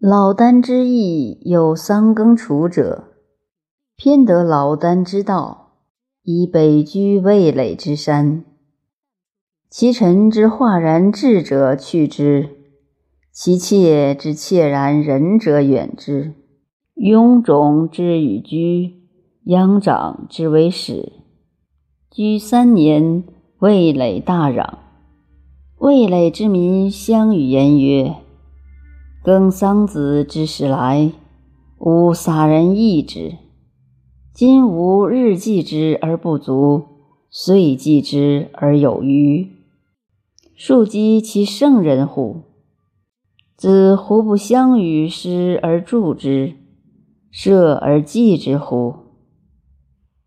老聃之意有三更处者，偏得老聃之道，以北居味蕾之山。其臣之化然智者去之，其妾之切然仁者远之。雍种之与居，阳长之为始。居三年，味蕾大攘。味蕾之民相与言曰。耕桑子之时来，吾撒人易之。今吾日计之而不足，岁计之而有余。庶几其圣人乎？子胡不相与师而助之，射而祭之乎？